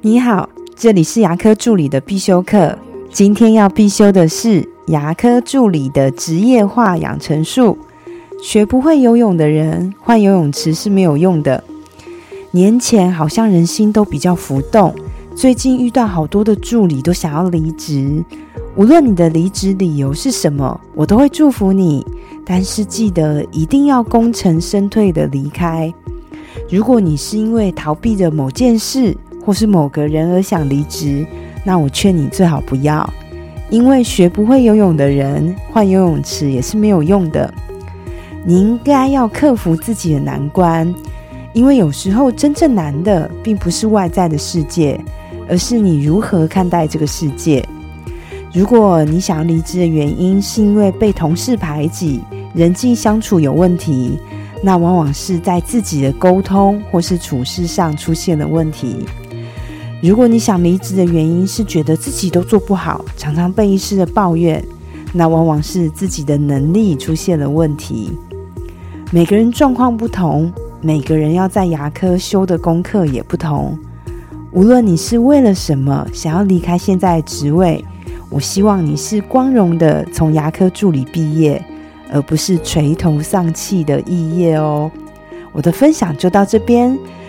你好，这里是牙科助理的必修课。今天要必修的是牙科助理的职业化养成术。学不会游泳的人换游泳池是没有用的。年前好像人心都比较浮动，最近遇到好多的助理都想要离职。无论你的离职理由是什么，我都会祝福你。但是记得一定要功成身退的离开。如果你是因为逃避着某件事或是某个人而想离职，那我劝你最好不要，因为学不会游泳的人换游泳池也是没有用的。你应该要克服自己的难关，因为有时候真正难的并不是外在的世界，而是你如何看待这个世界。如果你想要离职的原因是因为被同事排挤、人际相处有问题。那往往是在自己的沟通或是处事上出现了问题。如果你想离职的原因是觉得自己都做不好，常常被医师的抱怨，那往往是自己的能力出现了问题。每个人状况不同，每个人要在牙科修的功课也不同。无论你是为了什么想要离开现在职位，我希望你是光荣的从牙科助理毕业。而不是垂头丧气的肄业哦。我的分享就到这边。